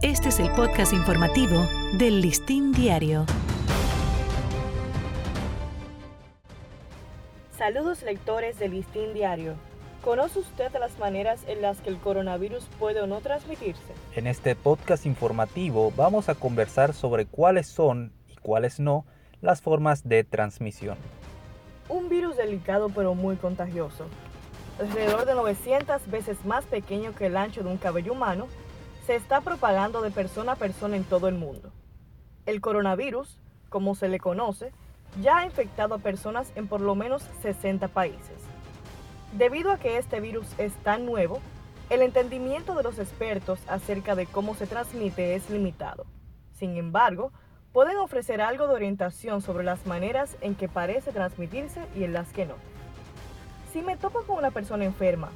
Este es el podcast informativo del Listín Diario. Saludos lectores del Listín Diario. ¿Conoce usted las maneras en las que el coronavirus puede o no transmitirse? En este podcast informativo vamos a conversar sobre cuáles son y cuáles no las formas de transmisión. Un virus delicado pero muy contagioso. Alrededor de 900 veces más pequeño que el ancho de un cabello humano, se está propagando de persona a persona en todo el mundo. El coronavirus, como se le conoce, ya ha infectado a personas en por lo menos 60 países. Debido a que este virus es tan nuevo, el entendimiento de los expertos acerca de cómo se transmite es limitado. Sin embargo, pueden ofrecer algo de orientación sobre las maneras en que parece transmitirse y en las que no. Si me topo con una persona enferma,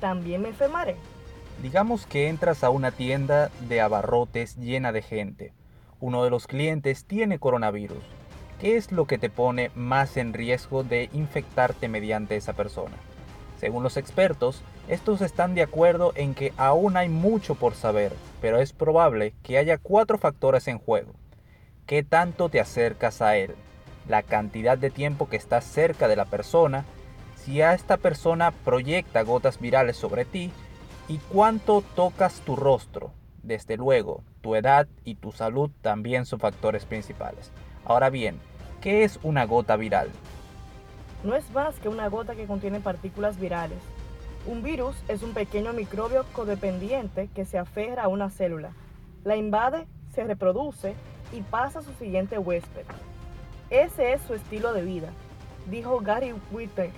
¿también me enfermaré? Digamos que entras a una tienda de abarrotes llena de gente. Uno de los clientes tiene coronavirus. ¿Qué es lo que te pone más en riesgo de infectarte mediante esa persona? Según los expertos, estos están de acuerdo en que aún hay mucho por saber, pero es probable que haya cuatro factores en juego. ¿Qué tanto te acercas a él? La cantidad de tiempo que estás cerca de la persona, si a esta persona proyecta gotas virales sobre ti y cuánto tocas tu rostro. Desde luego, tu edad y tu salud también son factores principales. Ahora bien, ¿qué es una gota viral? No es más que una gota que contiene partículas virales. Un virus es un pequeño microbio codependiente que se aferra a una célula, la invade, se reproduce y pasa a su siguiente huésped. Ese es su estilo de vida, dijo Gary Whittaker,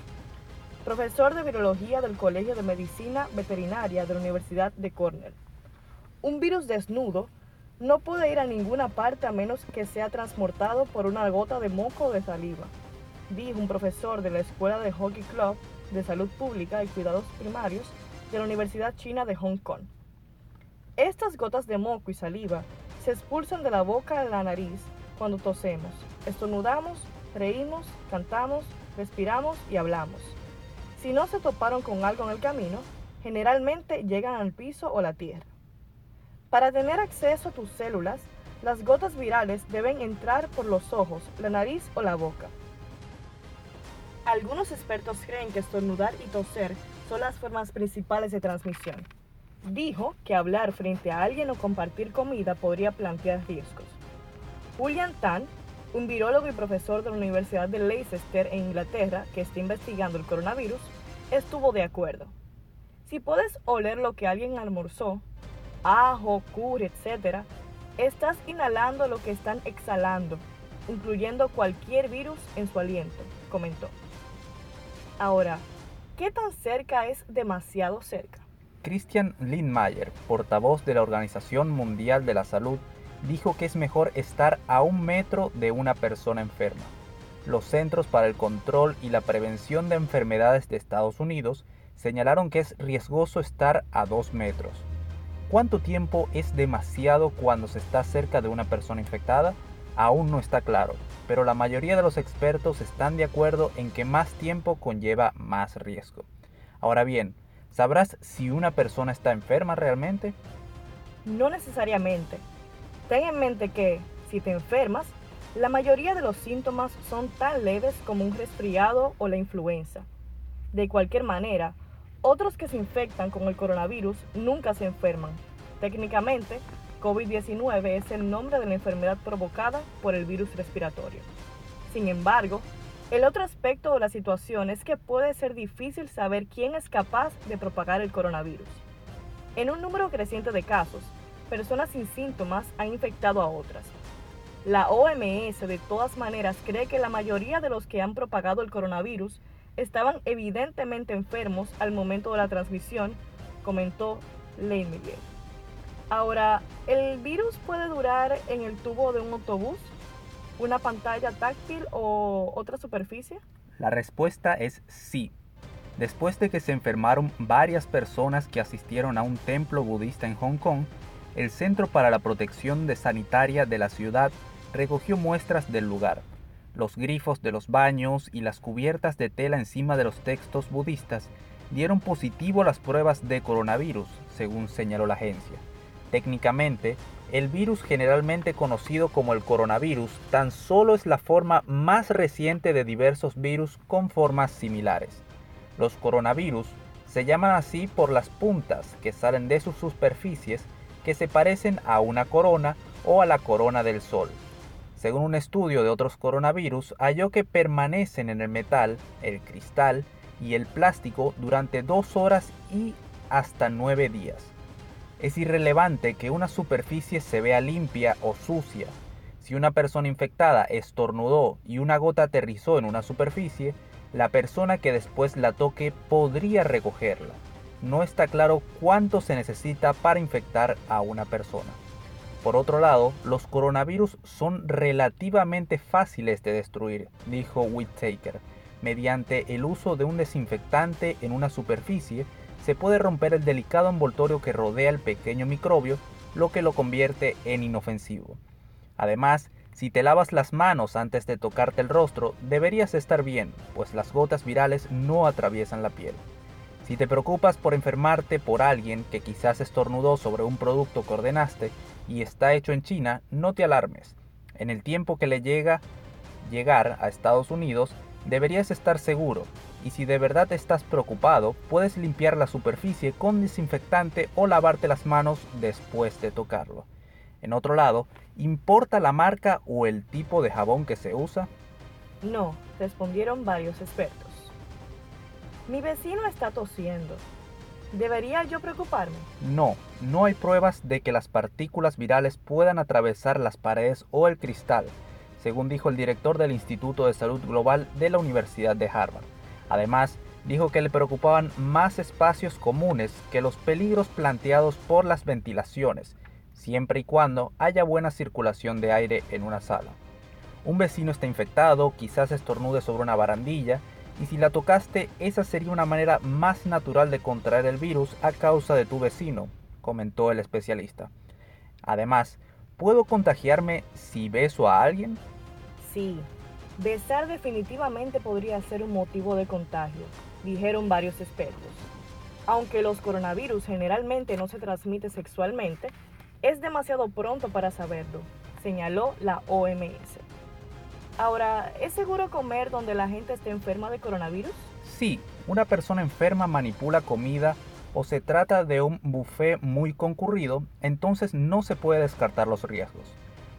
profesor de virología del Colegio de Medicina Veterinaria de la Universidad de Cornell. Un virus desnudo no puede ir a ninguna parte a menos que sea transportado por una gota de moco o de saliva, dijo un profesor de la Escuela de Hockey Club de Salud Pública y Cuidados Primarios de la Universidad China de Hong Kong. Estas gotas de moco y saliva se expulsan de la boca a la nariz cuando tosemos, estornudamos, reímos, cantamos, respiramos y hablamos. Si no se toparon con algo en el camino, generalmente llegan al piso o la tierra. Para tener acceso a tus células, las gotas virales deben entrar por los ojos, la nariz o la boca. Algunos expertos creen que estornudar y toser son las formas principales de transmisión. Dijo que hablar frente a alguien o compartir comida podría plantear riesgos. Julian Tan, un virólogo y profesor de la Universidad de Leicester en Inglaterra que está investigando el coronavirus, estuvo de acuerdo. Si puedes oler lo que alguien almorzó, ajo, curry, etc., estás inhalando lo que están exhalando, incluyendo cualquier virus en su aliento, comentó. Ahora, ¿qué tan cerca es demasiado cerca? Christian Lindmayer, portavoz de la Organización Mundial de la Salud, dijo que es mejor estar a un metro de una persona enferma. Los Centros para el Control y la Prevención de Enfermedades de Estados Unidos señalaron que es riesgoso estar a dos metros. ¿Cuánto tiempo es demasiado cuando se está cerca de una persona infectada? Aún no está claro, pero la mayoría de los expertos están de acuerdo en que más tiempo conlleva más riesgo. Ahora bien, ¿sabrás si una persona está enferma realmente? No necesariamente. Ten en mente que, si te enfermas, la mayoría de los síntomas son tan leves como un resfriado o la influenza. De cualquier manera, otros que se infectan con el coronavirus nunca se enferman. Técnicamente, COVID-19 es el nombre de la enfermedad provocada por el virus respiratorio. Sin embargo, el otro aspecto de la situación es que puede ser difícil saber quién es capaz de propagar el coronavirus. En un número creciente de casos, personas sin síntomas han infectado a otras. La OMS de todas maneras cree que la mayoría de los que han propagado el coronavirus estaban evidentemente enfermos al momento de la transmisión, comentó Leymelier. Ahora, ¿el virus puede durar en el tubo de un autobús, una pantalla táctil o otra superficie? La respuesta es sí. Después de que se enfermaron varias personas que asistieron a un templo budista en Hong Kong, el Centro para la Protección de Sanitaria de la ciudad recogió muestras del lugar. Los grifos de los baños y las cubiertas de tela encima de los textos budistas dieron positivo a las pruebas de coronavirus, según señaló la agencia. Técnicamente, el virus generalmente conocido como el coronavirus tan solo es la forma más reciente de diversos virus con formas similares. Los coronavirus se llaman así por las puntas que salen de sus superficies que se parecen a una corona o a la corona del Sol. Según un estudio de otros coronavirus, halló que permanecen en el metal, el cristal y el plástico durante dos horas y hasta nueve días. Es irrelevante que una superficie se vea limpia o sucia. Si una persona infectada estornudó y una gota aterrizó en una superficie, la persona que después la toque podría recogerla. No está claro cuánto se necesita para infectar a una persona. Por otro lado, los coronavirus son relativamente fáciles de destruir, dijo Whittaker. Mediante el uso de un desinfectante en una superficie, se puede romper el delicado envoltorio que rodea el pequeño microbio, lo que lo convierte en inofensivo. Además, si te lavas las manos antes de tocarte el rostro, deberías estar bien, pues las gotas virales no atraviesan la piel. Si te preocupas por enfermarte por alguien que quizás estornudó sobre un producto que ordenaste, y está hecho en China, no te alarmes. En el tiempo que le llega llegar a Estados Unidos, deberías estar seguro. Y si de verdad estás preocupado, puedes limpiar la superficie con desinfectante o lavarte las manos después de tocarlo. En otro lado, ¿importa la marca o el tipo de jabón que se usa? No, respondieron varios expertos. Mi vecino está tosiendo. ¿Debería yo preocuparme? No, no hay pruebas de que las partículas virales puedan atravesar las paredes o el cristal, según dijo el director del Instituto de Salud Global de la Universidad de Harvard. Además, dijo que le preocupaban más espacios comunes que los peligros planteados por las ventilaciones, siempre y cuando haya buena circulación de aire en una sala. Un vecino está infectado, quizás estornude sobre una barandilla, y si la tocaste, esa sería una manera más natural de contraer el virus a causa de tu vecino, comentó el especialista. Además, ¿puedo contagiarme si beso a alguien? Sí, besar definitivamente podría ser un motivo de contagio, dijeron varios expertos. Aunque los coronavirus generalmente no se transmiten sexualmente, es demasiado pronto para saberlo, señaló la OMS. Ahora, ¿es seguro comer donde la gente esté enferma de coronavirus? Sí, una persona enferma manipula comida o se trata de un buffet muy concurrido, entonces no se puede descartar los riesgos.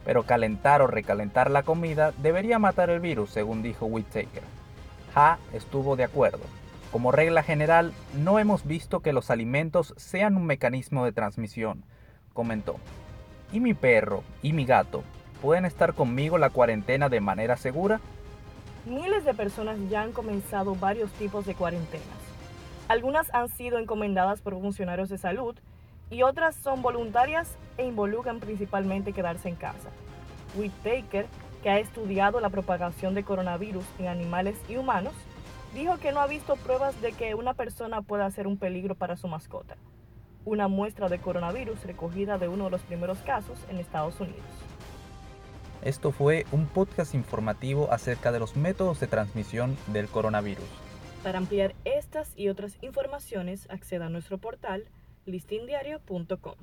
Pero calentar o recalentar la comida debería matar el virus, según dijo Whittaker. Ha estuvo de acuerdo. Como regla general, no hemos visto que los alimentos sean un mecanismo de transmisión, comentó. Y mi perro y mi gato pueden estar conmigo la cuarentena de manera segura? Miles de personas ya han comenzado varios tipos de cuarentenas. Algunas han sido encomendadas por funcionarios de salud y otras son voluntarias e involucran principalmente quedarse en casa. Whittaker, que ha estudiado la propagación de coronavirus en animales y humanos, dijo que no ha visto pruebas de que una persona pueda ser un peligro para su mascota. Una muestra de coronavirus recogida de uno de los primeros casos en Estados Unidos. Esto fue un podcast informativo acerca de los métodos de transmisión del coronavirus. Para ampliar estas y otras informaciones, acceda a nuestro portal listindiario.com.